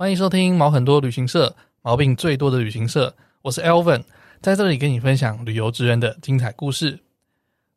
欢迎收听毛很多旅行社，毛病最多的旅行社。我是 Elvin，在这里跟你分享旅游职人的精彩故事。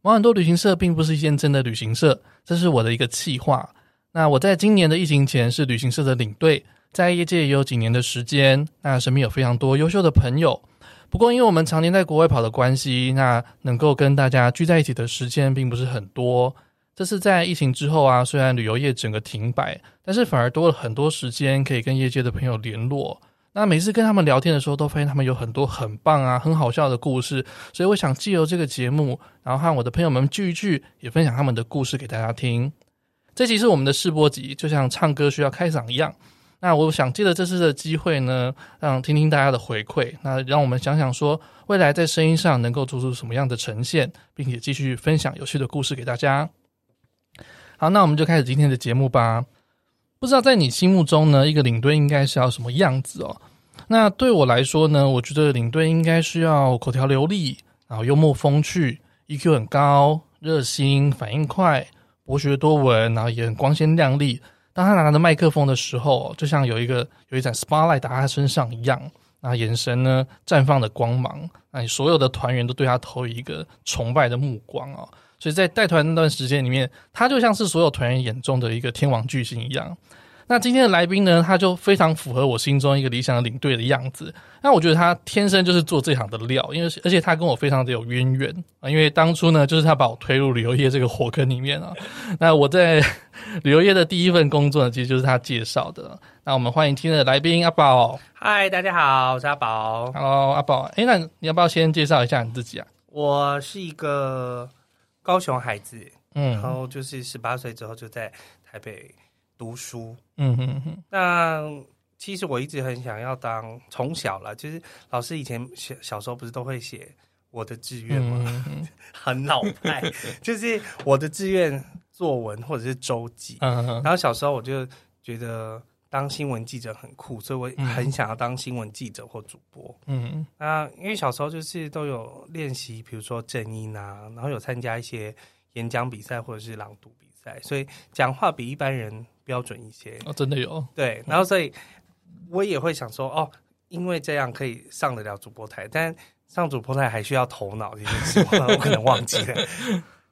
毛很多旅行社并不是一间真的旅行社，这是我的一个企划。那我在今年的疫情前是旅行社的领队，在业界也有几年的时间，那身边有非常多优秀的朋友。不过，因为我们常年在国外跑的关系，那能够跟大家聚在一起的时间并不是很多。这次在疫情之后啊，虽然旅游业整个停摆，但是反而多了很多时间可以跟业界的朋友联络。那每次跟他们聊天的时候，都发现他们有很多很棒啊、很好笑的故事，所以我想借由这个节目，然后和我的朋友们聚一聚，也分享他们的故事给大家听。这集是我们的试播集，就像唱歌需要开嗓一样。那我想借着这次的机会呢，让听听大家的回馈，那让我们想想说，未来在声音上能够做出什么样的呈现，并且继续分享有趣的故事给大家。好，那我们就开始今天的节目吧。不知道在你心目中呢，一个领队应该是要什么样子哦？那对我来说呢，我觉得领队应该是要口条流利，然后幽默风趣，EQ 很高，热心，反应快，博学多闻，然后也很光鲜亮丽。当他拿着麦克风的时候，就像有一个有一盏 spotlight 打在他身上一样，那眼神呢绽放的光芒，那你所有的团员都对他投以一个崇拜的目光哦。所以在带团那段时间里面，他就像是所有团员眼中的一个天王巨星一样。那今天的来宾呢，他就非常符合我心中一个理想的领队的样子。那我觉得他天生就是做这行的料，因为而且他跟我非常的有渊源啊。因为当初呢，就是他把我推入旅游业这个火坑里面啊。那我在旅游业的第一份工作呢，其实就是他介绍的。那我们欢迎今天的来宾阿宝。嗨，大家好，我是阿宝。Hello，阿宝。诶，那你要不要先介绍一下你自己啊？我是一个。高雄孩子，嗯，然后就是十八岁之后就在台北读书，嗯哼哼。那其实我一直很想要当，从小了，就是老师以前小小时候不是都会写我的志愿吗？嗯、很老派，就是我的志愿作文或者是周记。嗯哼。然后小时候我就觉得。当新闻记者很酷，所以我很想要当新闻记者或主播。嗯，那因为小时候就是都有练习，比如说正音啊，然后有参加一些演讲比赛或者是朗读比赛，所以讲话比一般人标准一些。哦，真的有？对，然后所以我也会想说，哦，因为这样可以上得了主播台，但上主播台还需要头脑这件事，我可能忘记了。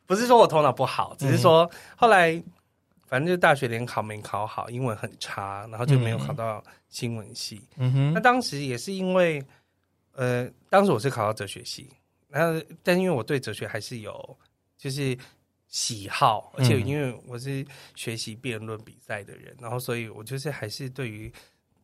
不是说我头脑不好，只是说后来。反正就是大学联考没考好，英文很差，然后就没有考到新闻系。嗯哼，那当时也是因为，呃，当时我是考到哲学系，然后但因为我对哲学还是有就是喜好，而且因为我是学习辩论比赛的人，然后所以我就是还是对于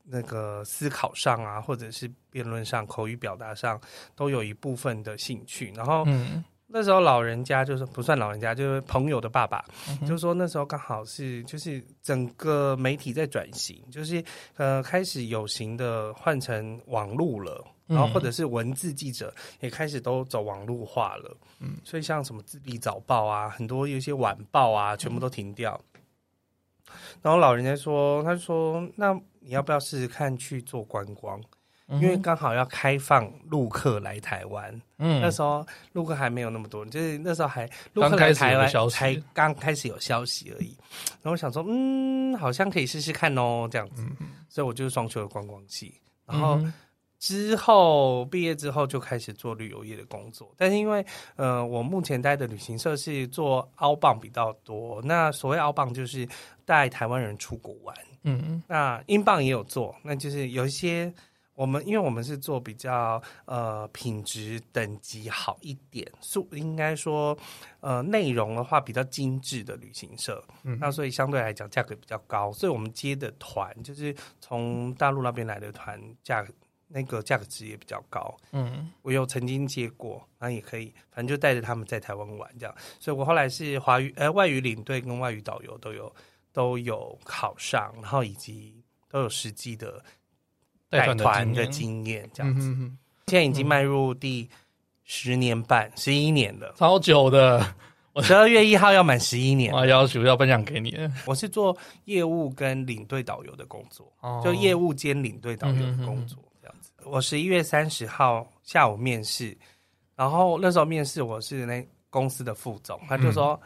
那个思考上啊，或者是辩论上、口语表达上都有一部分的兴趣，然后嗯。那时候老人家就是不算老人家，就是朋友的爸爸，就说那时候刚好是就是整个媒体在转型，就是呃开始有形的换成网路了，然后或者是文字记者也开始都走网路化了，嗯，所以像什么自立早报啊，很多有一些晚报啊，全部都停掉。嗯、然后老人家说，他说那你要不要试试看去做观光？因为刚好要开放陆客来台湾，嗯，那时候陆客还没有那么多，就是那时候还陆客来台湾才刚开始有消息而已。然后我想说，嗯，好像可以试试看哦，这样子。嗯、所以我就是双休的观光系。然后之后毕业之后就开始做旅游业的工作。但是因为呃，我目前待的旅行社是做 outbound 比较多。那所谓 outbound 就是带台湾人出国玩。嗯嗯。那 inbound 也有做，那就是有一些。我们因为我们是做比较呃品质等级好一点，素应该说呃内容的话比较精致的旅行社，嗯，那所以相对来讲价格比较高，所以我们接的团就是从大陆那边来的团，价那个价格值也比较高，嗯，我有曾经接过，那也可以，反正就带着他们在台湾玩这样，所以我后来是华语呃外语领队跟外语导游都有都有考上，然后以及都有实际的。带团的经验。这样子，现在已经迈入第十年半、十一年了，超久的。我十二月一号要满十一年，我要求要分享给你。我是做业务跟领队导游的工作，就业务兼领队导游的工作这样子。我十一月三十号下午面试，然后那时候面试我是那公司的副总，他就说：“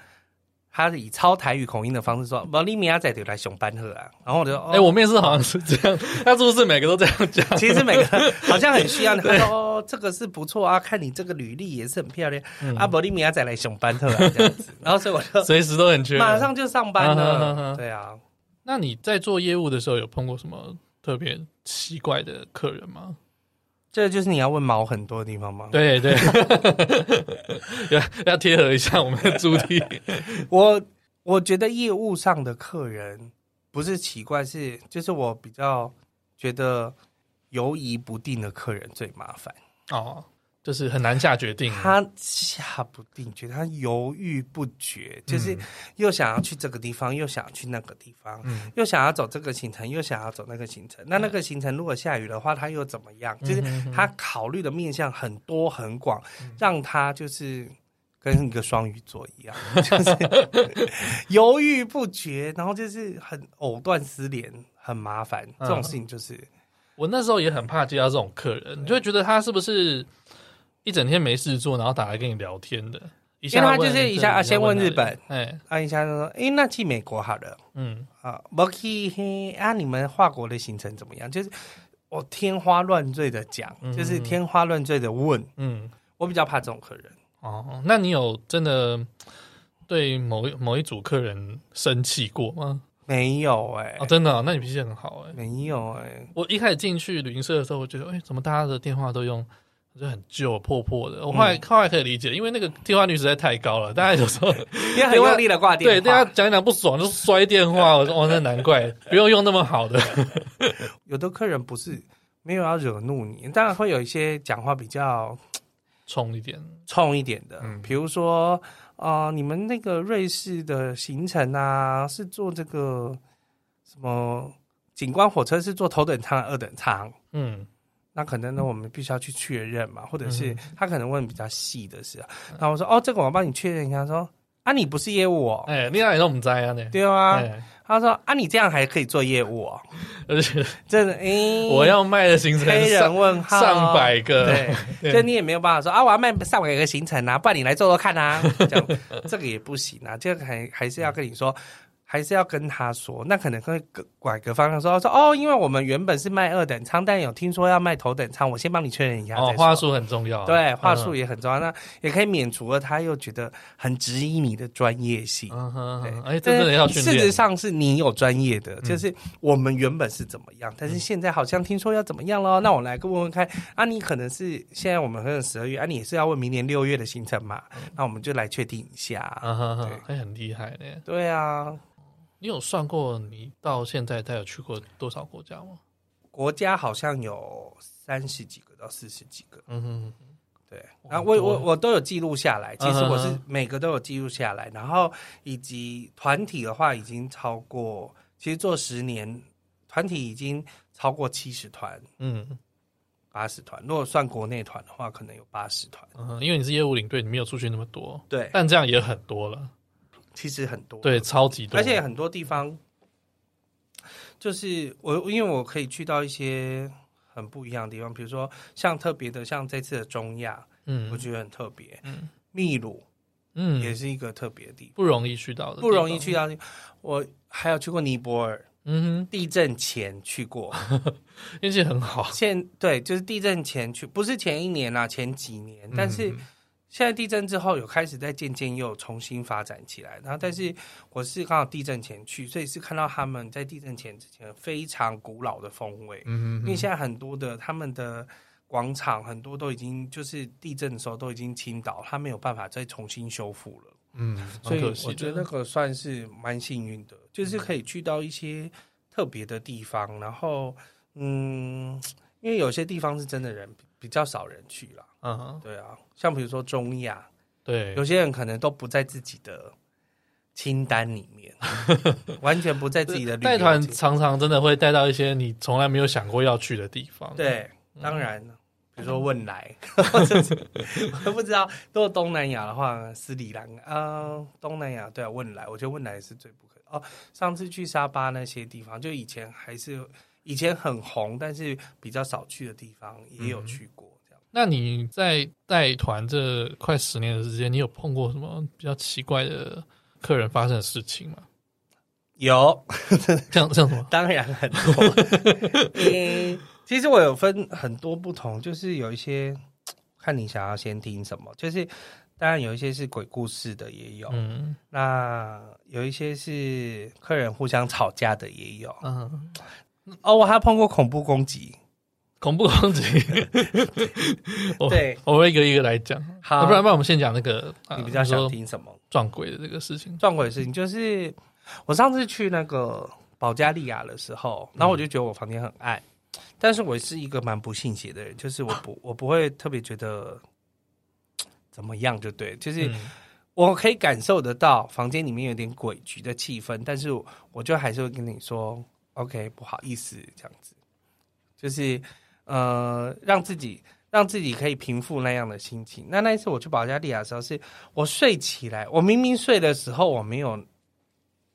他以超台语口音的方式说：“保利米亚仔得来熊班特啊。”然后我就哦，哎、欸，我面试好像是这样，他是不是每个都这样讲？其实每个好像很需要。他说：“哦，这个是不错啊，看你这个履历也是很漂亮。嗯”啊，保利米亚仔来熊班特啊，这样子。然后所以我就随时都很缺，马上就上班了。对啊，那你在做业务的时候有碰过什么特别奇怪的客人吗？这就是你要问毛很多的地方吗？对对，要要贴合一下我们的主题。我我觉得业务上的客人不是奇怪，是就是我比较觉得犹疑不定的客人最麻烦哦。就是很难下决定，他下不定，觉得他犹豫不决，就是又想要去这个地方，又想要去那个地方，嗯，又想要走这个行程，又想要走那个行程。那那个行程如果下雨的话，他又怎么样？就是他考虑的面向很多很广，让他就是跟一个双鱼座一样，就是 犹豫不决，然后就是很藕断丝连，很麻烦。这种事情就是我那时候也很怕接到这种客人，你就会觉得他是不是？一整天没事做，然后打来跟你聊天的，一下他就是一下啊，先问日本，哎，啊一下就说，哎，那去美国好了，嗯，啊，不去啊，你们华国的行程怎么样？就是我天花乱坠的讲，嗯、就是天花乱坠的问，嗯，我比较怕这种客人。哦，那你有真的对某一某一组客人生气过吗？没有哎、欸，哦，真的、哦，那你脾气很好哎、欸。没有哎、欸，我一开始进去旅行社的时候，我觉得，哎，怎么大家的电话都用？就很旧破破的，我后来、嗯、后来可以理解，因为那个电话率实在太高了，大家有时候因为很用力的挂电话，对，大家讲一讲不爽就摔电话，我 说哦，那难怪不用用那么好的。有的客人不是没有要惹怒你，当然会有一些讲话比较冲一点、冲一点的，嗯，比如说啊、呃，你们那个瑞士的行程啊，是坐这个什么景观火车，是坐头等舱、二等舱，嗯。那可能呢，我们必须要去确认嘛，或者是他可能问比较细的事啊。然后我说：“哦，这个我帮你确认一下。”说：“啊，你不是业务哦。”哎，另外也我们在啊，对啊。他说：“啊，你这样还可以做业务哦。”而且真的，哎，我要卖的行程黑人问号上百个，对，就你也没有办法说啊，我要卖上百个行程啊，不然你来做做看啊，这样这个也不行啊，这个还还是要跟你说。还是要跟他说，那可能会拐个方向说说哦，因为我们原本是卖二等舱，但有听说要卖头等舱，我先帮你确认一下。哦，话术很重要，对，话术也很重要，嗯、那也可以免除了他又觉得很质疑你的专业性。嗯哼，对，哎，这真的要训练。事实上是你有专业的，就是我们原本是怎么样，嗯、但是现在好像听说要怎么样了。那我来问问看，啊，你可能是现在我们可能十二月，啊，你也是要问明年六月的行程嘛？嗯、那我们就来确定一下。嗯哼哼，还很厉害呢。对啊。你有算过你到现在他有去过多少国家吗？国家好像有三十几个到四十几个。嗯哼，对。然后我我我都有记录下来，其实我是每个都有记录下来。然后以及团体的话，已经超过，其实做十年团体已经超过七十团，嗯，八十团。如果算国内团的话，可能有八十团。嗯，因为你是业务领队，你没有出去那么多。对，但这样也很多了。其实很多，对，超级多，而且很多地方，就是我因为我可以去到一些很不一样的地方，比如说像特别的，像这次的中亚，嗯，我觉得很特别，嗯，秘鲁，嗯，也是一个特别的地方，不容易去到的，不容易去到。我还有去过尼泊尔，嗯哼，地震前去过，运气很好。现对，就是地震前去，不是前一年啊，前几年，但是。现在地震之后有开始在渐渐又重新发展起来，然后但是我是刚好地震前去，所以是看到他们在地震前之前非常古老的风味。嗯，因为现在很多的他们的广场很多都已经就是地震的时候都已经倾倒，他没有办法再重新修复了。嗯，所以我觉得那个算是蛮幸运的，就是可以去到一些特别的地方，然后嗯，因为有些地方是真的人比较少人去了。嗯哼，对啊，像比如说中亚，对，有些人可能都不在自己的清单里面，完全不在自己的旅。带团常常真的会带到一些你从来没有想过要去的地方。对，当然，比如说汶莱，我都不知道。如果东南亚的话，斯里兰啊，东南亚对啊，汶莱，我觉得汶莱是最不可哦。上次去沙巴那些地方，就以前还是以前很红，但是比较少去的地方，也有去过。那你在带团这快十年的时间，你有碰过什么比较奇怪的客人发生的事情吗？有，像像什么？当然很多。嗯，其实我有分很多不同，就是有一些看你想要先听什么，就是当然有一些是鬼故事的也有，嗯，那有一些是客人互相吵架的也有，嗯，哦，我还碰过恐怖攻击。恐怖攻击，对，我会一个一个来讲。好，不然不然，我们先讲那个。你比较想听什么？撞鬼的这个事情。撞鬼的事情就是，我上次去那个保加利亚的时候，然后我就觉得我房间很暗，但是我是一个蛮不信邪的人，就是我不 我不会特别觉得怎么样，就对，就是我可以感受得到房间里面有点诡谲的气氛，但是我就还是会跟你说，OK，不好意思，这样子，就是。呃，让自己让自己可以平复那样的心情。那那一次我去保加利亚的时候，是我睡起来，我明明睡的时候我没有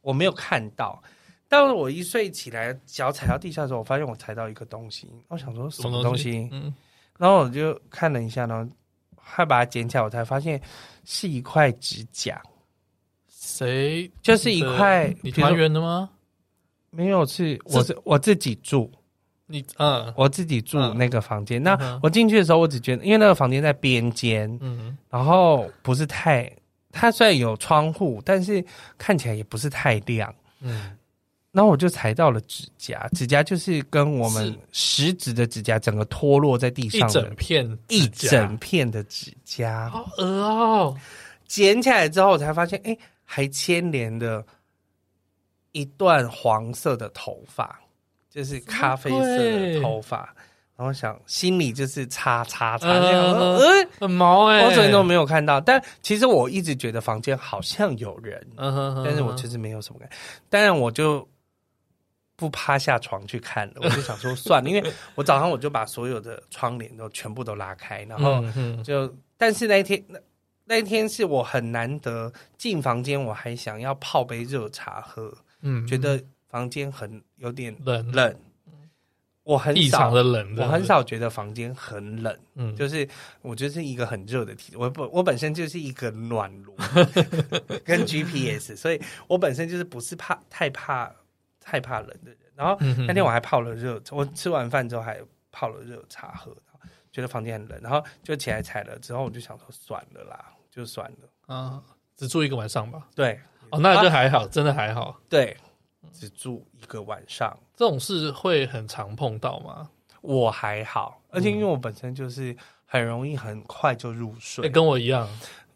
我没有看到，但是我一睡起来，脚踩到地下的时候，我发现我踩到一个东西。我想说什么东西？嗯，然后我就看了一下，然后还把它捡起来，我才发现是一块指甲。谁？就是一块你团圆的吗？没有，是我是我自己住。你嗯，我自己住那个房间。嗯、那我进去的时候，我只觉得，因为那个房间在边间，嗯，然后不是太，它虽然有窗户，但是看起来也不是太亮，嗯。然后我就踩到了指甲，指甲就是跟我们食指的指甲整个脱落在地上，一整片，一整片的指甲，好恶哦！捡起来之后，我才发现，哎，还牵连了一段黄色的头发。就是咖啡色的头发，然后想心里就是叉叉叉那样，呃，很毛哎，我昨天都没有看到，但其实我一直觉得房间好像有人，嗯，但是我其实没有什么感觉，当然我就不趴下床去看了，我就想说算了，因为我早上我就把所有的窗帘都全部都拉开，然后就，但是那一天那那一天是我很难得进房间，我还想要泡杯热茶喝，嗯，觉得。房间很有点冷。冷，我很少的冷，我很少觉得房间很冷，嗯，就是我就是一个很热的体，我不我本身就是一个暖炉，跟 GPS，所以我本身就是不是怕太怕太怕冷的人。然后那天我还泡了热，我吃完饭之后还泡了热茶喝，觉得房间很冷，然后就起来踩了之后，我就想说算了啦，就算了。啊，只住一个晚上吧。对，哦，那就还好，真的还好，对。只住一个晚上，这种事会很常碰到吗？我还好，而且因为我本身就是很容易很快就入睡，欸、跟我一样。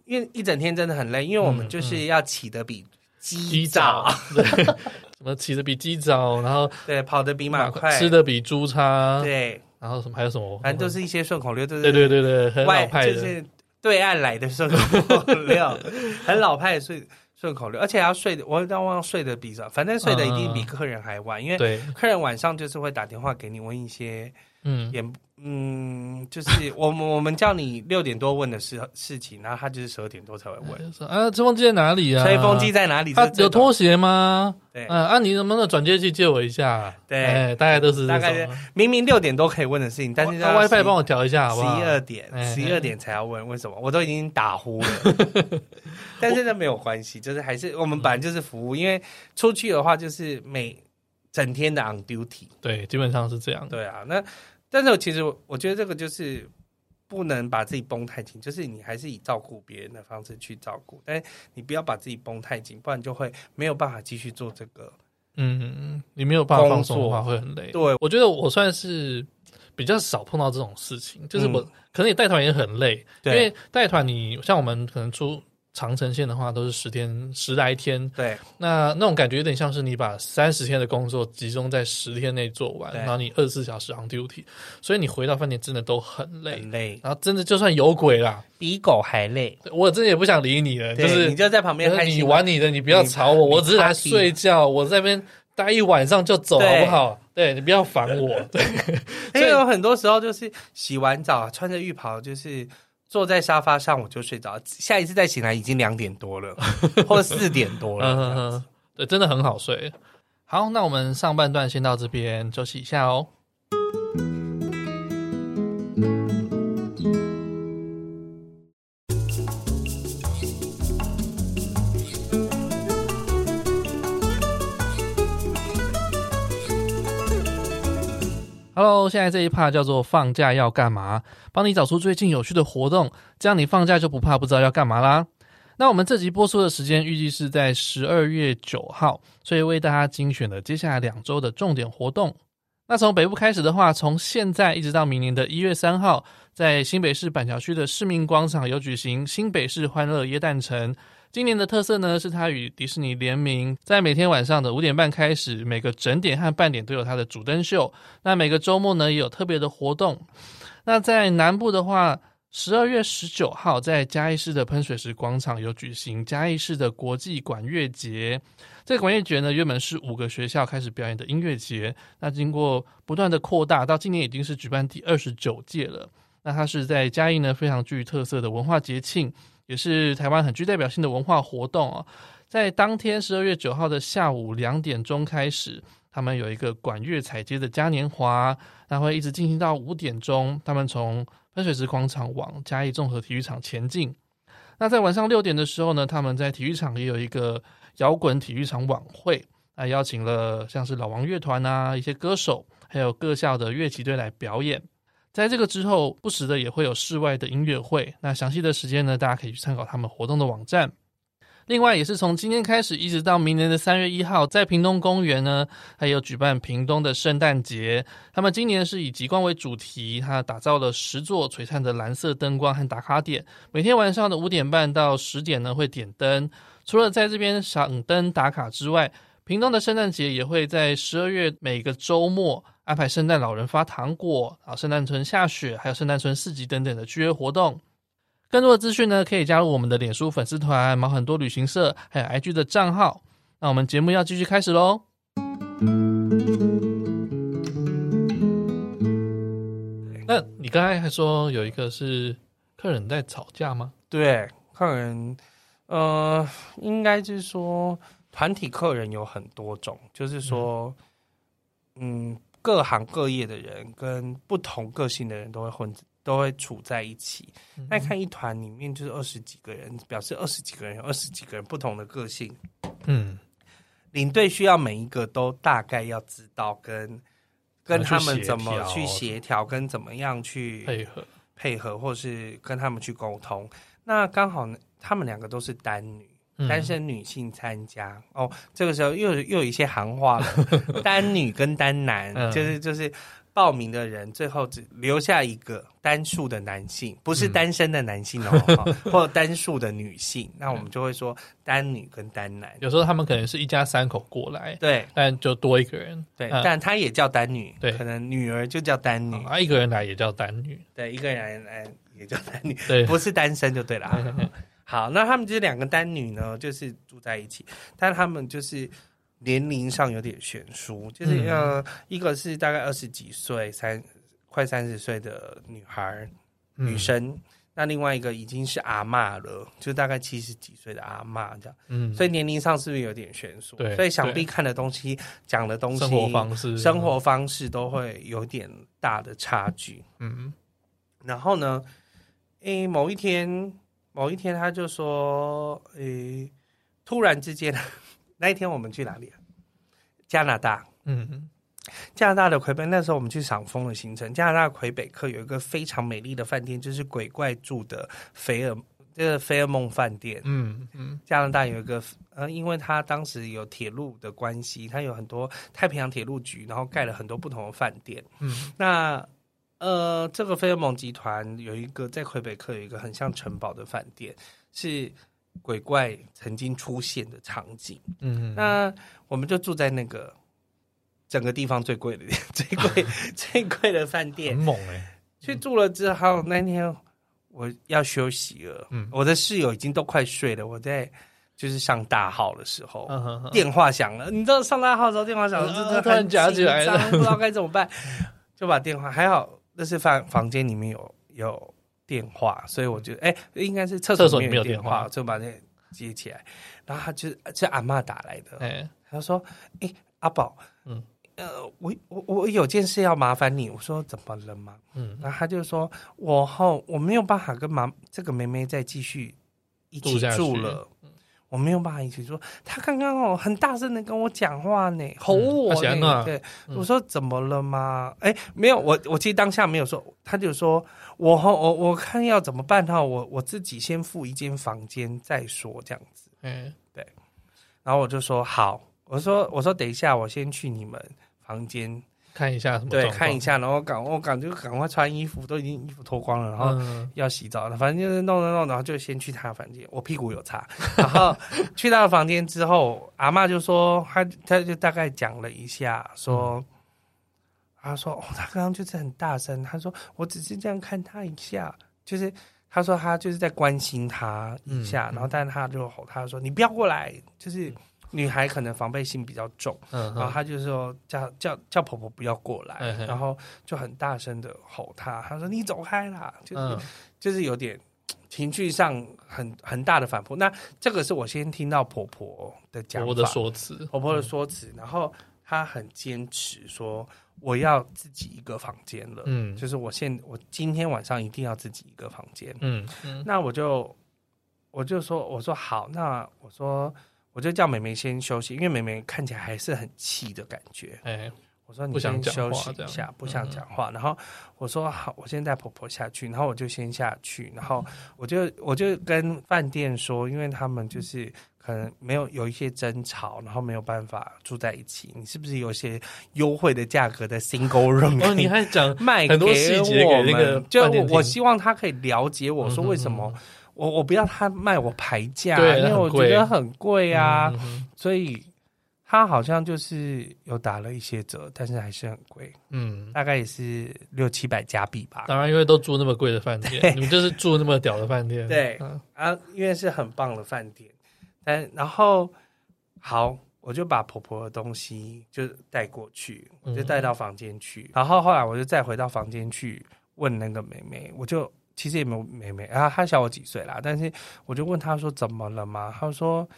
因为一整天真的很累，因为我们就是要起得比鸡早，对，什么起得比鸡早，然后对跑得比马快，吃得比猪差，对，然后什么还有什么，反正都是一些顺口溜，对对对对对，很老派的，就是对岸来的顺口溜，很老派的顺。顺口溜，而且要睡的，我要忘睡的比较，反正睡的一定比客人还晚，嗯、因为客人晚上就是会打电话给你问一些，嗯，也嗯，就是我们我们叫你六点多问的事事情，然后他就是十二点多才会问，啊，吹风机在哪里啊？吹风机在哪里？他有拖鞋吗？对，嗯，啊，你能不能转接器借我一下？对，欸、大概都是大概明明六点多可以问的事情，但是那 WiFi 帮我调一下好不好？十一二点，十一二点才要问，为什么？我都已经打呼了。但是那没有关系，就是还是我们本来就是服务，因为出去的话就是每整天的 on duty，对，基本上是这样。对啊，那但是我其实我觉得这个就是不能把自己绷太紧，就是你还是以照顾别人的方式去照顾，但是你不要把自己绷太紧，不然就会没有办法继续做这个。嗯，你没有办法放松的话会很累。对，我觉得我算是比较少碰到这种事情，就是我、嗯、可能你带团也很累，对因为带团你像我们可能出。长城线的话都是十天十来天，对，那那种感觉有点像是你把三十天的工作集中在十天内做完，然后你二十四小时 on duty，所以你回到饭店真的都很累，很累，然后真的就算有鬼啦，比狗还累，我真的也不想理你了，就是你就在旁边你玩你的，你不要吵我，我只是来睡觉，我在那边待一晚上就走好不好？对，对你不要烦我，对，所以有很多时候就是洗完澡穿着浴袍就是。坐在沙发上我就睡着，下一次再醒来已经两点多了，或者四点多了。对，真的很好睡。好，那我们上半段先到这边休息一下哦。Hello，现在这一趴叫做放假要干嘛？帮你找出最近有趣的活动，这样你放假就不怕不知道要干嘛啦。那我们这集播出的时间预计是在十二月九号，所以为大家精选了接下来两周的重点活动。那从北部开始的话，从现在一直到明年的一月三号，在新北市板桥区的市民广场有举行新北市欢乐耶诞城。今年的特色呢，是它与迪士尼联名，在每天晚上的五点半开始，每个整点和半点都有它的主灯秀。那每个周末呢，也有特别的活动。那在南部的话，十二月十九号在嘉义市的喷水池广场有举行嘉义市的国际管乐节。这个管乐节呢，原本是五个学校开始表演的音乐节，那经过不断的扩大，到今年已经是举办第二十九届了。那它是在嘉义呢，非常具特色的文化节庆。也是台湾很具代表性的文化活动哦，在当天十二月九号的下午两点钟开始，他们有一个管乐彩街的嘉年华，那会一直进行到五点钟。他们从喷水池广场往嘉义综合体育场前进。那在晚上六点的时候呢，他们在体育场也有一个摇滚体育场晚会，那邀请了像是老王乐团啊，一些歌手，还有各校的乐器队来表演。在这个之后，不时的也会有室外的音乐会。那详细的时间呢，大家可以去参考他们活动的网站。另外，也是从今天开始，一直到明年的三月一号，在屏东公园呢，还有举办屏东的圣诞节。他们今年是以极光为主题，它打造了十座璀璨的蓝色灯光和打卡点。每天晚上的五点半到十点呢，会点灯。除了在这边赏灯打卡之外，屏东的圣诞节也会在十二月每个周末。安排圣诞老人发糖果，啊，圣诞村下雪，还有圣诞村市集等等的剧烈活动。更多的资讯呢，可以加入我们的脸书粉丝团“毛很多旅行社”，还有 IG 的账号。那我们节目要继续开始喽。那你刚才还说有一个是客人在吵架吗？对，客人，呃，应该就是说团体客人有很多种，就是说，嗯各行各业的人跟不同个性的人都会混，都会处在一起。那、嗯、看一团里面就是二十几个人，表示二十几个人有二十几个人不同的个性。嗯，领队需要每一个都大概要知道跟跟他们怎么去协调，跟怎么样去配合配合，或是跟他们去沟通。那刚好他们两个都是单女。单身女性参加。哦，这个时候又又有一些行话了。单女跟单男，就是就是报名的人最后只留下一个单数的男性，不是单身的男性哦，或者单数的女性，那我们就会说单女跟单男。有时候他们可能是一家三口过来，对，但就多一个人，对，但他也叫单女，对，可能女儿就叫单女，啊，一个人来也叫单女，对，一个人来也叫单女，对，不是单身就对了。好，那他们这两个单女呢，就是住在一起，但他们就是年龄上有点悬殊，就是呃，一个是大概二十几岁，三快三十岁的女孩女生，嗯，那另外一个已经是阿嬷了，就大概七十几岁的阿嬷这样，嗯，所以年龄上是不是有点悬殊？对，所以想必看的东西、讲的东西、生活方式、生活方式都会有点大的差距。嗯，然后呢，诶，某一天。某一天，他就说：“诶、欸，突然之间，那一天我们去哪里啊？加拿大。嗯嗯，加拿大的魁北，那时候我们去赏枫的行程。加拿大魁北克有一个非常美丽的饭店，就是鬼怪住的菲尔，这个菲尔梦饭店。嗯嗯，加拿大有一个，呃，因为他当时有铁路的关系，他有很多太平洋铁路局，然后盖了很多不同的饭店。嗯，那。”呃，这个菲尔蒙集团有一个在魁北克有一个很像城堡的饭店，是鬼怪曾经出现的场景。嗯，那我们就住在那个整个地方最贵的、最贵、最贵的饭店。很猛哎、欸！去住了之后，那天我要休息了。嗯，我的室友已经都快睡了。我在就是上大号的时候，嗯、哼哼电话响了。你知道上大号的时候电话响了，就、嗯、突然夹起来了，不知道该怎么办，就把电话还好。这是房房间里面有有电话，所以我觉得哎，应该是厕所里面有电话，就把那接起来。然后他就是是阿嬷打来的，哎，他说：“哎，阿宝，嗯，呃，我我我有件事要麻烦你。”我说：“怎么了嘛？”嗯，然后他就说：“我后我没有办法跟妈这个妹妹再继续一起住了。”我没有办法一起说，他刚刚哦很大声的跟我讲话呢，吼我呢。嗯、对，嗯、我说怎么了吗？哎，没有，我我其实当下没有说，他就说我我我看要怎么办哈，我我自己先付一间房间再说这样子。嗯，对。然后我就说好，我说我说等一下，我先去你们房间。看一下什么？对，看一下，然后赶我赶就赶快穿衣服，都已经衣服脱光了，然后要洗澡了，反正就是弄弄弄，然后就先去他的房间。我屁股有擦，然后去他的房间之后，阿嬷就说，他他就大概讲了一下，说，他说哦，他刚刚就是很大声，他说我只是这样看他一下，就是他说他就是在关心他一下，然后但是他就吼他说你不要过来，就是。女孩可能防备心比较重，嗯、然后她就是说叫叫叫婆婆不要过来，嗯、然后就很大声的吼她，她说你走开啦，就是、嗯、就是有点情绪上很很大的反扑。那这个是我先听到婆婆的讲法，婆婆的说辞，婆婆的说辞，嗯、然后她很坚持说我要自己一个房间了，嗯，就是我现我今天晚上一定要自己一个房间，嗯嗯，那我就我就说我说好，那我说。我就叫妹妹先休息，因为妹妹看起来还是很气的感觉。哎、欸，我说你先休息一下，不想讲话。然后我说好，我先带婆婆下去。然后我就先下去，然后我就我就跟饭店说，因为他们就是可能没有有一些争吵，然后没有办法住在一起。你是不是有些优惠的价格的 single room？哦，你还讲卖很多细节给那个，就我希望他可以了解我说为什么。我我不要他卖我牌价，因为我觉得很贵啊，嗯、所以他好像就是有打了一些折，但是还是很贵，嗯，大概也是六七百加币吧。当然，因为都住那么贵的饭店，你们就是住那么屌的饭店，对、嗯、啊，因为是很棒的饭店。但然后好，我就把婆婆的东西就带过去，我就带到房间去。嗯、然后后来我就再回到房间去问那个妹妹，我就。其实也没有妹妹啊，她小我几岁啦。但是我就问她说怎么了嘛？她说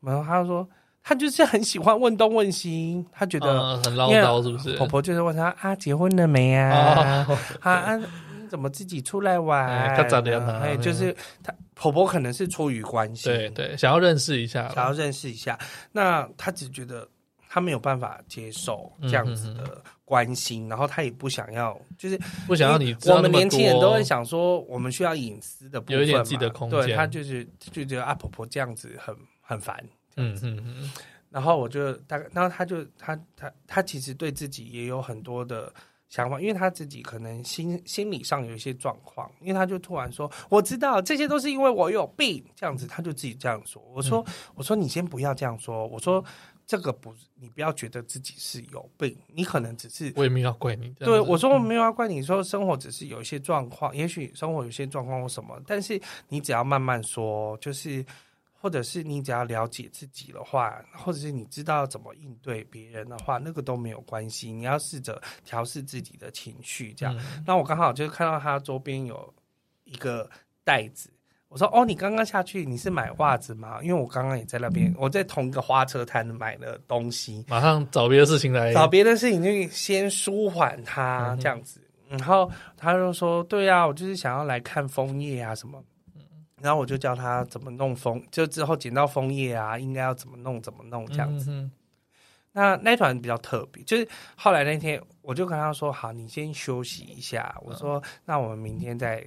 没有，她说她就是很喜欢问东问西，她觉得、嗯、很唠叨，是不是？婆婆就是问她啊，结婚了没啊？哦、啊，你怎么自己出来玩？她长得很哎，就是她婆婆可能是出于关心，对对，想要认识一下，想要认识一下。那她只觉得她没有办法接受这样子的。嗯哼哼关心，然后他也不想要，就是不想要你。我们年轻人都会想说，我们需要隐私的部分嘛，有一点自己的空间。对，他就是就觉得啊，婆婆这样子很很烦，嗯嗯嗯。然后我就大概，然后他就他他他其实对自己也有很多的想法，因为他自己可能心心理上有一些状况，因为他就突然说，我知道这些都是因为我有病，这样子，他就自己这样说。我说，嗯、我说你先不要这样说，我说。这个不，你不要觉得自己是有病，你可能只是我也没有要怪你。对，我说我没有要怪你，说生活只是有一些状况，也许生活有些状况或什么，但是你只要慢慢说，就是或者是你只要了解自己的话，或者是你知道怎么应对别人的话，那个都没有关系。你要试着调试自己的情绪，这样。嗯、那我刚好就看到他周边有一个袋子。我说哦，你刚刚下去，你是买袜子吗？因为我刚刚也在那边，我在同一个花车摊买了东西，马上找别的事情来找别的事情，就先舒缓他这样子。然后他就说：“对啊，我就是想要来看枫叶啊什么。”然后我就教他怎么弄枫，就之后捡到枫叶啊，应该要怎么弄怎么弄这样子。嗯、那那团比较特别，就是后来那天我就跟他说：“好，你先休息一下。”我说：“嗯、那我们明天再。”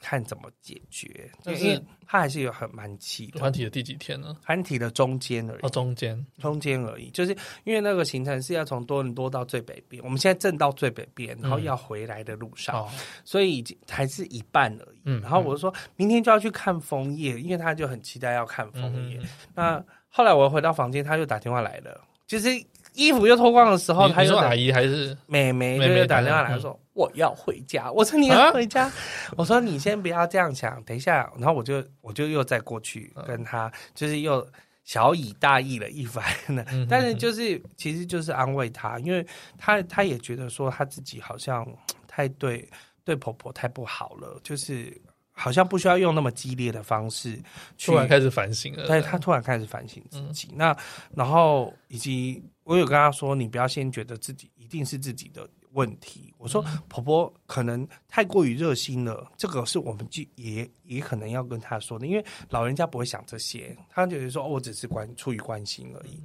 看怎么解决，就是因为他还是有很蛮气的。团体的第几天呢？团体的中间而已。哦，中间，中间而已。就是因为那个行程是要从多伦多到最北边，我们现在正到最北边，然后要回来的路上，嗯、所以已经还是一半而已。嗯，然后我就说明天就要去看枫叶，因为他就很期待要看枫叶。嗯、那后来我回到房间，他就打电话来了，就是。衣服又脱光的时候，他说阿姨还是妹妹，就打电话来说我要回家。我说你要回家，我说你先不要这样想，等一下，然后我就我就又再过去跟他，就是又小以大义了一番呢。但是就是其实就是安慰他，因为他他也觉得说他自己好像 太对对婆婆太不好了，就是。好像不需要用那么激烈的方式，突然开始反省了。对，他突然开始反省自己。嗯、那然后以及我有跟他说，你不要先觉得自己一定是自己的问题。我说婆婆可能太过于热心了，这个是我们就也也可能要跟她说的，因为老人家不会想这些，他觉得说哦，我只是关出于关心而已。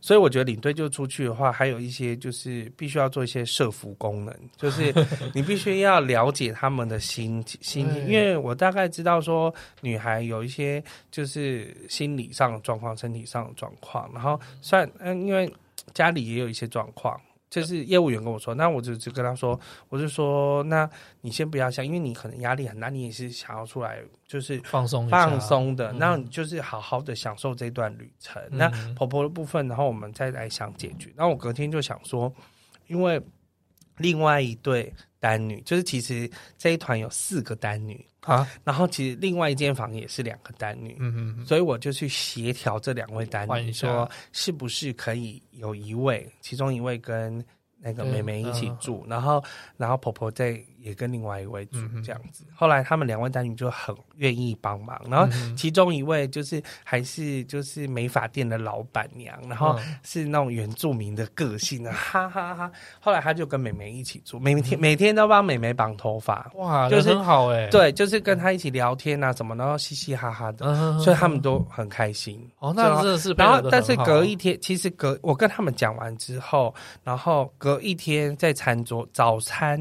所以我觉得领队就出去的话，还有一些就是必须要做一些设服功能，就是你必须要了解他们的心心情，因为我大概知道说女孩有一些就是心理上的状况、身体上的状况，然后算嗯，因为家里也有一些状况。就是业务员跟我说，那我就就跟他说，我就说，那你先不要想，因为你可能压力很大，你也是想要出来就是放松放松的，那你就是好好的享受这段旅程。嗯、那婆婆的部分，然后我们再来想解决。那我隔天就想说，因为另外一对。单女就是，其实这一团有四个单女啊，然后其实另外一间房也是两个单女，嗯嗯，所以我就去协调这两位单女，说是不是可以有一位，其中一位跟。那个妹妹一起住，嗯、然后然后婆婆在也跟另外一位住这样子。嗯、后来他们两位单女就很愿意帮忙，然后其中一位就是还是就是美发店的老板娘，然后是那种原住民的个性啊，哈哈哈。后来他就跟妹妹一起住，每天每天都帮妹妹绑头发，哇，就是很好哎、欸。对，就是跟他一起聊天啊什么，然后嘻嘻哈哈的，嗯、所以他们都很开心。哦，那真的是。然后但是隔一天，其实隔我跟他们讲完之后，然后。隔一天在餐桌早餐，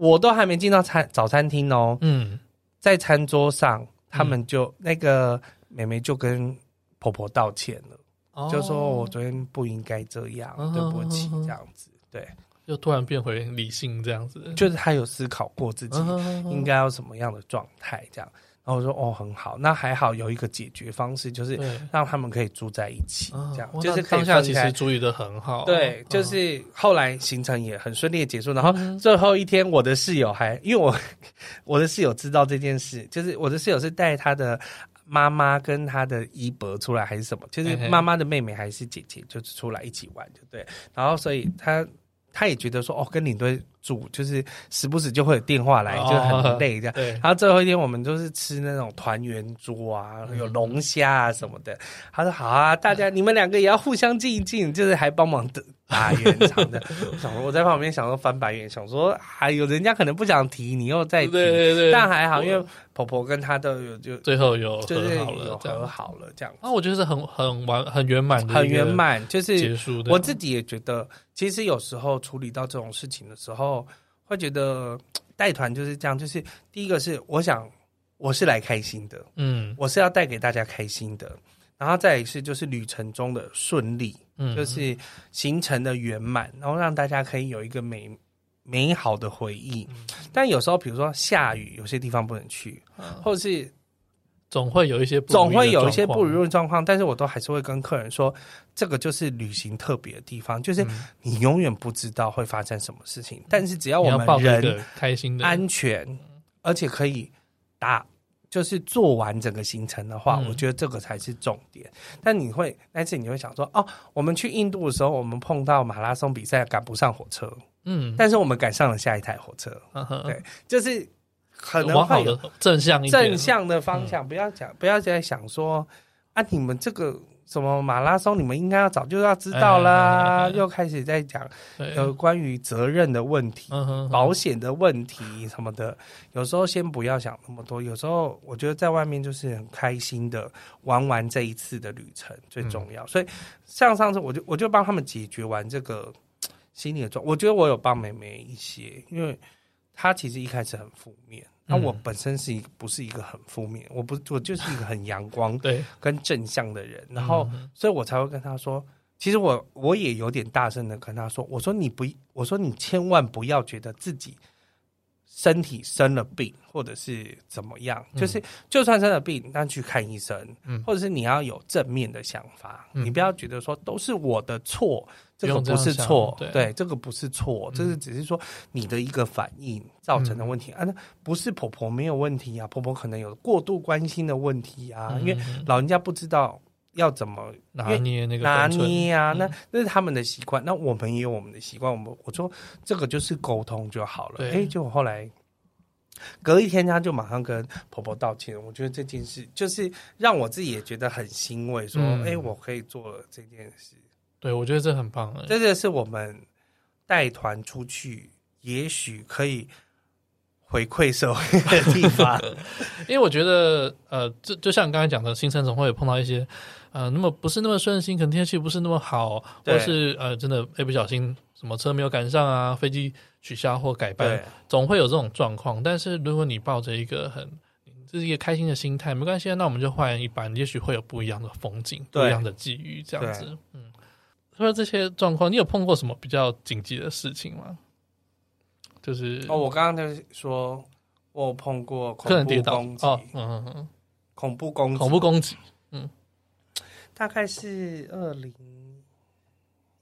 我都还没进到餐早餐厅哦。嗯，在餐桌上，他们就、嗯、那个妹妹就跟婆婆道歉了，哦、就说我昨天不应该这样，哦、对不起，这样子。对，就突然变回理性这样子，就是她有思考过自己应该要什么样的状态这样。然后我说哦，很好，那还好有一个解决方式，就是让他们可以住在一起，这样就是当下其实处理的很好。对，就是后来行程也很顺利的结束，然后最后一天，我的室友还因为我 我的室友知道这件事，就是我的室友是带他的妈妈跟他的姨伯出来还是什么，就是妈妈的妹妹还是姐姐，就是出来一起玩，就对。然后所以他他也觉得说哦，跟领队。住就是时不时就会有电话来，就很累这样。对，然后最后一天我们就是吃那种团圆桌啊，有龙虾啊什么的。他说好啊，大家 你们两个也要互相敬一敬，就是还帮忙打圆场的。我想说我在旁边想说翻白眼，想说还有人家可能不想提，你又在提，对对对。但还好，因为婆婆跟她都有就最后有就是和好了，和好了这样。啊，我觉得是很很完很圆满的，很圆满，就是结束。我自己也觉得，其实有时候处理到这种事情的时候。会觉得带团就是这样，就是第一个是我想我是来开心的，嗯，我是要带给大家开心的，然后再一次就是旅程中的顺利，嗯，就是行程的圆满，然后让大家可以有一个美美好的回忆。嗯，但有时候比如说下雨，有些地方不能去，嗯，或者是。总会有一些总会有一些不如意的状况，但是我都还是会跟客人说，这个就是旅行特别的地方，就是你永远不知道会发生什么事情，但是只要我们人开心的、安全，而且可以打，就是做完整个行程的话，我觉得这个才是重点。但你会，但是你会想说，哦，我们去印度的时候，我们碰到马拉松比赛赶不上火车，嗯，但是我们赶上了下一台火车，对，就是。可能会有正向正向的方向，不要讲，不要再想说啊，你们这个什么马拉松，你们应该要早就要知道啦。又开始在讲有关于责任的问题、保险的问题什么的。有时候先不要想那么多，有时候我觉得在外面就是很开心的玩完这一次的旅程最重要。所以像上次，我就我就帮他们解决完这个心理的状，我觉得我有帮妹妹一些，因为。她其实一开始很负面，那我本身是一个不是一个很负面，我不我就是一个很阳光 对。跟正向的人，然后所以我才会跟他说，其实我我也有点大声的跟他说，我说你不，我说你千万不要觉得自己身体生了病或者是怎么样，就是就算生了病，那去看医生，或者是你要有正面的想法，你不要觉得说都是我的错。这个不是错，对，对，这个不是错，这是只是说你的一个反应造成的问题、嗯、啊，那不是婆婆没有问题啊，婆婆可能有过度关心的问题啊，嗯、因为老人家不知道要怎么拿捏那个拿捏啊，嗯、那那是他们的习惯，那我们也有我们的习惯，我们我说这个就是沟通就好了，哎对，结果后来隔一天他就马上跟婆婆道歉，我觉得这件事就是让我自己也觉得很欣慰，说哎、嗯，我可以做了这件事。对，我觉得这很棒。这个是我们带团出去也许可以回馈社会的 地方。因为我觉得，呃，就就像你刚才讲的，行程总会有碰到一些，呃，那么不是那么顺心，可能天气不是那么好，或是呃，真的一不小心什么车没有赶上啊，飞机取消或改班，总会有这种状况。但是如果你抱着一个很这是一个开心的心态，没关系，那我们就换一班，也许会有不一样的风景，不一样的际遇，这样子。嗯，除了这些状况，你有碰过什么比较紧急的事情吗？就是哦，我刚刚就是说，我有碰过恐怖攻击，哦，嗯嗯嗯，恐怖攻击，恐怖攻击，嗯，大概是二零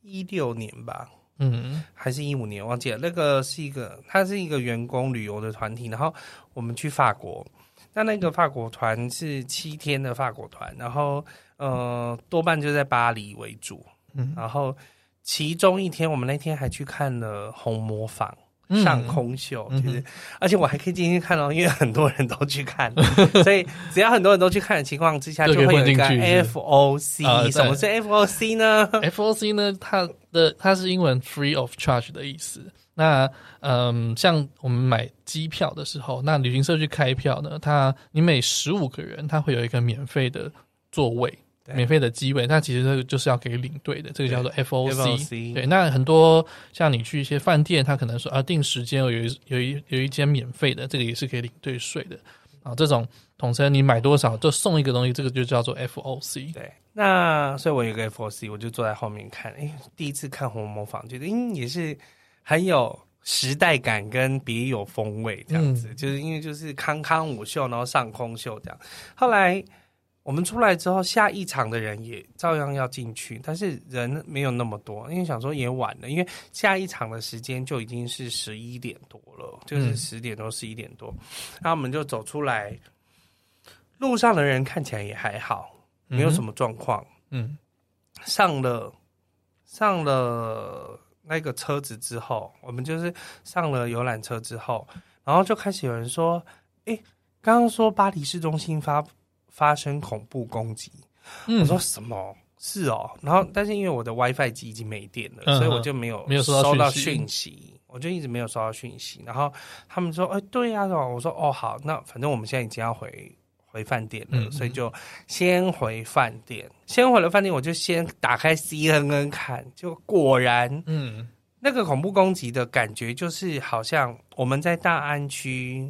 一六年吧，嗯，还是一五年，忘记了。那个是一个，他是一个员工旅游的团体，然后我们去法国。那那个法国团是七天的法国团，然后呃多半就在巴黎为主，嗯，然后其中一天我们那天还去看了红磨坊上空秀，嗯、就是，而且我还可以进去看哦，因为很多人都去看，所以只要很多人都去看的情况之下，就会有一个 FOC，什么是 FOC 呢？FOC 呢，它的它是英文 free of charge 的意思。那嗯，像我们买机票的时候，那旅行社去开票呢，它你每十五个人，它会有一个免费的座位，免费的机位。那其实这个就是要给领队的，这个叫做 FOC。对，那很多像你去一些饭店，他可能说啊，定时间有一有一有一间免费的，这个也是给领队睡的啊。这种统称你买多少就送一个东西，这个就叫做 FOC。对，那所以我有一个 FOC，我就坐在后面看，哎，第一次看红魔坊，觉得嗯也是。很有时代感跟别有风味，这样子，嗯、就是因为就是康康舞秀，然后上空秀这样。后来我们出来之后，下一场的人也照样要进去，但是人没有那么多，因为想说也晚了，因为下一场的时间就已经是十一点多了，就是十点多十一点多，然后我们就走出来，路上的人看起来也还好，没有什么状况。嗯，上了上了。那个车子之后，我们就是上了游览车之后，然后就开始有人说：“哎，刚刚说巴黎市中心发发生恐怖攻击。嗯”我说什么？是哦。然后，但是因为我的 WiFi 机已经没电了，嗯、所以我就没有没有收到讯息，我就一直没有收到讯息。然后他们说：“诶，对呀。”我说：“哦，好，那反正我们现在已经要回。”回饭店了，嗯、所以就先回饭店。先回了饭店，我就先打开 CNN 看，就果然，嗯，那个恐怖攻击的感觉就是好像我们在大安区，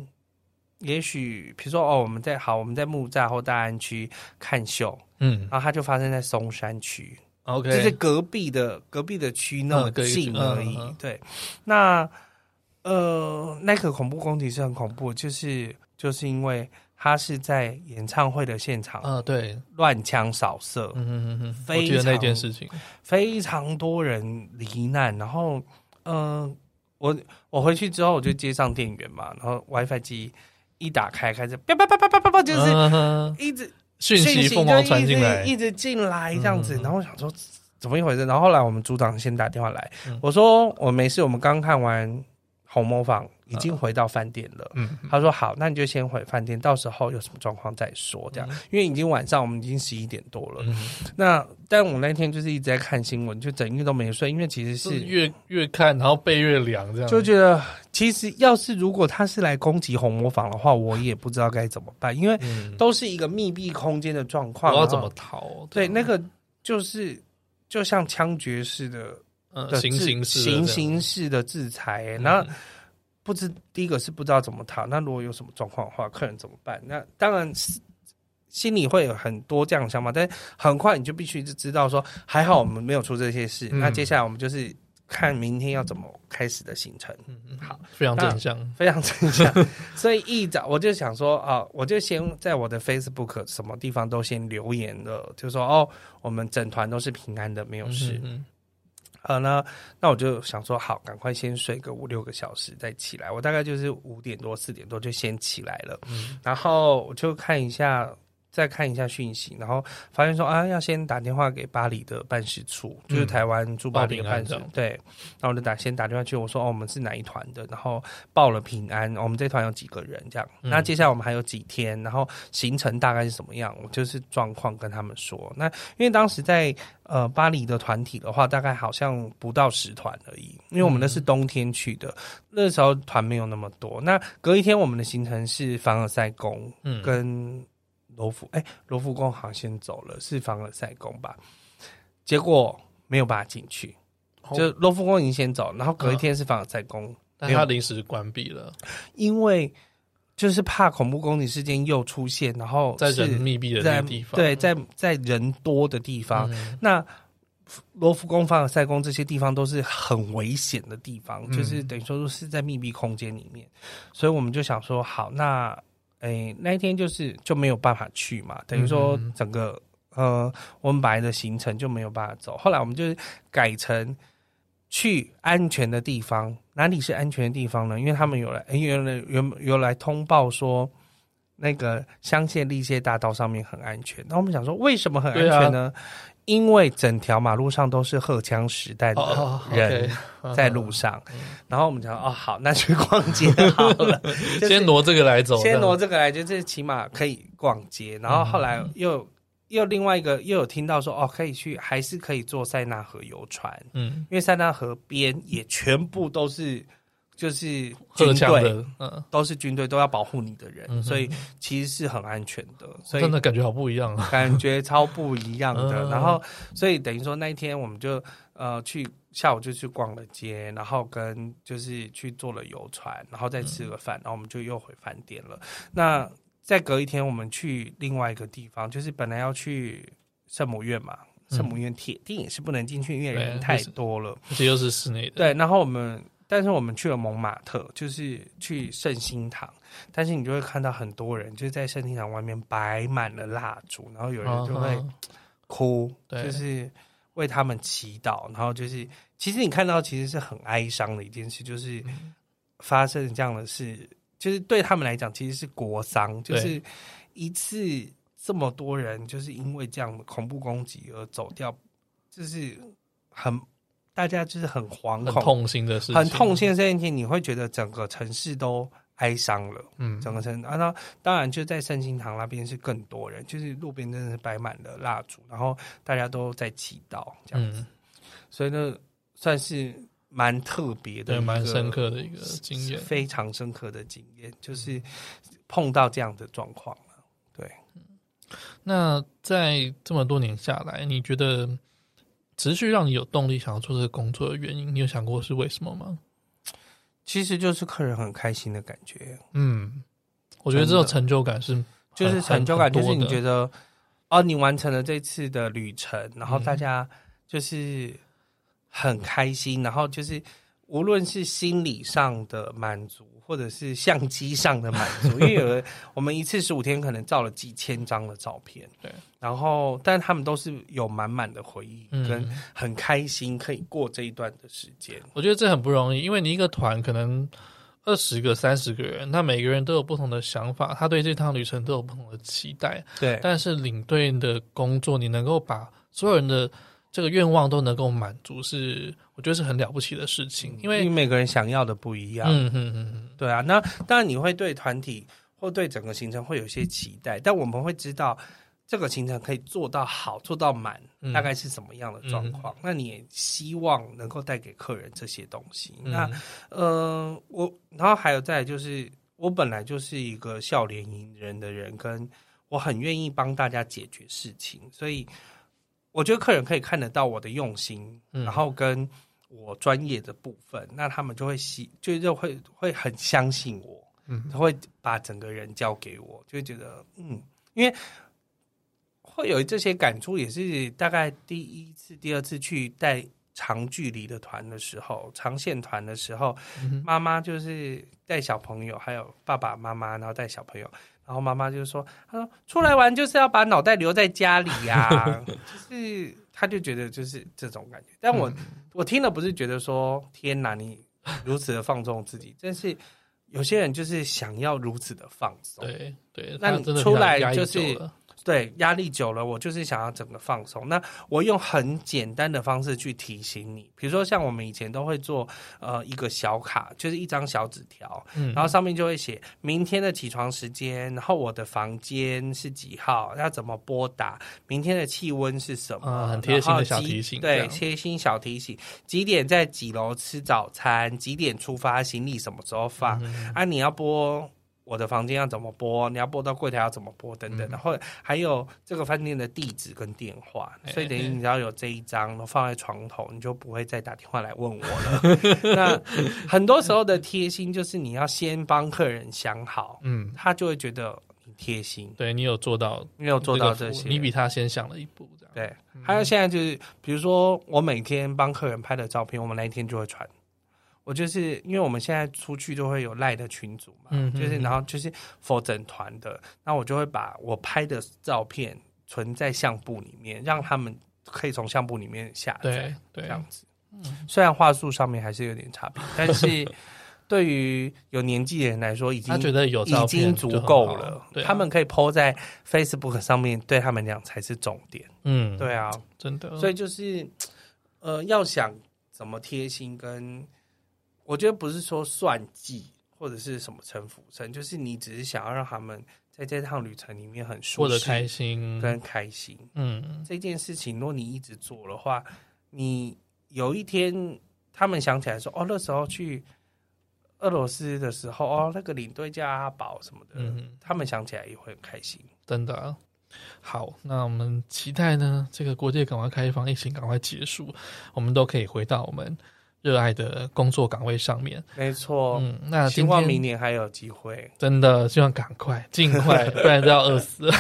也许比如说哦，我们在好我们在木栅或大安区看秀，嗯，然后它就发生在松山区，OK，就是隔壁的隔壁的区那么近而已。嗯、对，那呃，那个恐怖攻击是很恐怖，就是就是因为。他是在演唱会的现场，嗯，对，乱枪扫射，嗯嗯嗯，非常我记得那件事情，非常多人罹难。然后，嗯、呃，我我回去之后，我就接上电源嘛，然后 WiFi 机一打开，开始叭叭叭叭叭叭叭，就是一直讯息疯狂传进来，一直进来这样子。然后我想说怎么一回事？然后后来我们组长先打电话来，我说我没事，我们刚看完红魔坊。已经回到饭店了。嗯，他说好，那你就先回饭店，到时候有什么状况再说。这样，因为已经晚上，我们已经十一点多了。嗯，那但我那天就是一直在看新闻，就整夜都没睡，因为其实是越越看，然后背越凉，这样就觉得其实要是如果他是来攻击红魔坊的话，我也不知道该怎么办，因为都是一个密闭空间的状况，我要怎么逃？对，那个就是就像枪决式的，嗯，行刑式行刑式的制裁，然后。不知第一个是不知道怎么逃，那如果有什么状况的话，客人怎么办？那当然是心里会有很多这样的想法，但很快你就必须知道说，还好我们没有出这些事。嗯、那接下来我们就是看明天要怎么开始的行程。嗯嗯，好，非常正向，非常正向。所以一早我就想说啊，我就先在我的 Facebook 什么地方都先留言了，就说哦，我们整团都是平安的，没有事。嗯嗯呃，那那我就想说，好，赶快先睡个五六个小时再起来。我大概就是五点多四点多就先起来了，嗯，然后我就看一下再看一下讯息，然后发现说啊，要先打电话给巴黎的办事处，就是台湾驻巴黎的办事处。对，然后我就打先打电话去，我说哦，我们是哪一团的，然后报了平安，我们这团有几个人这样。那接下来我们还有几天，然后行程大概是什么样，我就是状况跟他们说。那因为当时在呃巴黎的团体的话，大概好像不到十团而已，因为我们那是冬天去的，那时候团没有那么多。那隔一天我们的行程是凡尔赛宫，嗯，跟。罗浮哎，罗浮宫好像先走了，是凡尔赛宫吧？结果没有办法进去，哦、就罗浮宫已经先走，然后隔一天是凡尔赛宫，但他临时关闭了，因为就是怕恐怖攻击事件又出现，然后在人密闭的地方，对，在在人多的地方，嗯、那罗浮宫、凡尔赛宫这些地方都是很危险的地方，嗯、就是等于说是在密闭空间里面，所以我们就想说，好，那。哎、欸，那一天就是就没有办法去嘛，等于说整个呃，我们本来的行程就没有办法走。后来我们就改成去安全的地方。哪里是安全的地方呢？因为他们有来，有来有有来通报说，那个香榭丽榭大道上面很安全。那我们想说，为什么很安全呢？因为整条马路上都是荷枪实弹的人 在路上，oh. 然后我们讲哦，好，那去逛街好了，先挪这个来走，先挪这个来，就是起码可以逛街。然后后来又、嗯、又另外一个又有听到说哦，可以去，还是可以坐塞纳河游船，嗯，因为塞纳河边也全部都是。就是军队，嗯，都是军队，都要保护你的人，嗯、所以其实是很安全的。所以真的感觉好不一样啊，感觉超不一样的。嗯、然后，所以等于说那一天我们就呃去下午就去逛了街，然后跟就是去坐了游船，然后再吃了饭，嗯、然后我们就又回饭店了。那再隔一天，我们去另外一个地方，就是本来要去圣母院嘛，圣母院铁定也是不能进去，因为人太多了，这又是室内的。对，然后我们。但是我们去了蒙马特，就是去圣心堂，但是你就会看到很多人，就是在圣心堂外面摆满了蜡烛，然后有人就会哭，哦、就是为他们祈祷，然后就是其实你看到其实是很哀伤的一件事，就是发生这样的事，就是对他们来讲其实是国丧，就是一次这么多人就是因为这样的恐怖攻击而走掉，就是很。大家就是很惶恐、很痛心的事情，很痛心的这一天，你会觉得整个城市都哀伤了。嗯，整个城市啊，那当然就在圣心堂那边是更多人，就是路边真的是摆满了蜡烛，然后大家都在祈祷这样子。嗯、所以呢，算是蛮特别的，对，蛮深刻的一个经验，非常深刻的经验，就是碰到这样的状况了。对，那在这么多年下来，你觉得？持续让你有动力想要做这个工作的原因，你有想过是为什么吗？其实就是客人很开心的感觉。嗯，我觉得这种成就感是，就是成就感，就是你觉得哦，你完成了这次的旅程，然后大家就是很开心，嗯、然后就是无论是心理上的满足。或者是相机上的满足，因为有的我们一次十五天可能照了几千张的照片，对，然后但他们都是有满满的回忆，跟很开心可以过这一段的时间。我觉得这很不容易，因为你一个团可能二十个、三十个人，那每个人都有不同的想法，他对这趟旅程都有不同的期待，对。但是领队的工作，你能够把所有人的这个愿望都能够满足，是我觉得是很了不起的事情，因为因为每个人想要的不一样。嗯嗯嗯，对啊。那当然你会对团体或对整个行程会有一些期待，但我们会知道这个行程可以做到好，做到满，大概是什么样的状况。嗯、那你也希望能够带给客人这些东西。嗯、那呃，我然后还有再来就是，我本来就是一个笑脸迎人的人，跟我很愿意帮大家解决事情，所以。我觉得客人可以看得到我的用心，嗯、然后跟我专业的部分，那他们就会喜，就就会会很相信我，嗯，他会把整个人交给我，就会觉得嗯，因为会有这些感触，也是大概第一次、第二次去带长距离的团的时候，长线团的时候，妈妈就是带小朋友，还有爸爸妈妈，然后带小朋友。然后妈妈就说：“她说出来玩就是要把脑袋留在家里呀、啊，就是她就觉得就是这种感觉。但我、嗯、我听了不是觉得说天哪，你如此的放纵自己，但是有些人就是想要如此的放松。对对，那你出来就是对，压力久了，我就是想要整个放松。那我用很简单的方式去提醒你，比如说像我们以前都会做呃一个小卡，就是一张小纸条，嗯，然后上面就会写明天的起床时间，然后我的房间是几号，要怎么拨打，明天的气温是什么，嗯、很贴心的小提醒，对，贴心小提醒，几点在几楼吃早餐，几点出发，行李什么时候放，嗯、啊，你要拨。我的房间要怎么拨？你要拨到柜台要怎么拨？等等，然后还有这个饭店的地址跟电话，所以等于你只要有这一张放在床头，你就不会再打电话来问我了。那很多时候的贴心就是你要先帮客人想好，嗯，他就会觉得你贴心。对，你有做到，你有做到这些，你比他先想了一步，这样。对，还有现在就是，比如说我每天帮客人拍的照片，我们那一天就会传。我就是因为我们现在出去都会有赖的群组嘛，就是然后就是否整团的，那我就会把我拍的照片存在相簿里面，让他们可以从相簿里面下载，对，对这样子。嗯、虽然话术上面还是有点差别，但是 对于有年纪的人来说，已经他觉得有已经足够了，啊、他们可以 po 在 Facebook 上面，对他们俩才是重点。嗯，对啊，真的。所以就是呃，要想怎么贴心跟。我觉得不是说算计或者是什么城府深，就是你只是想要让他们在这趟旅程里面很舒适、过得开心跟开心。嗯，这件事情，如果你一直做的话，你有一天他们想起来说：“哦，那时候去俄罗斯的时候，哦，那个领队叫阿宝什么的。嗯”他们想起来也会很开心。真的。好，那我们期待呢，这个国界赶快开放，疫情赶快结束，我们都可以回到我们。热爱的工作岗位上面，没错。嗯，那希望明年还有机会，真的希望赶快、尽快，不然都要饿死了。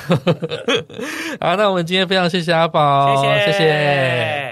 好，那我们今天非常谢谢阿宝，谢谢，谢谢。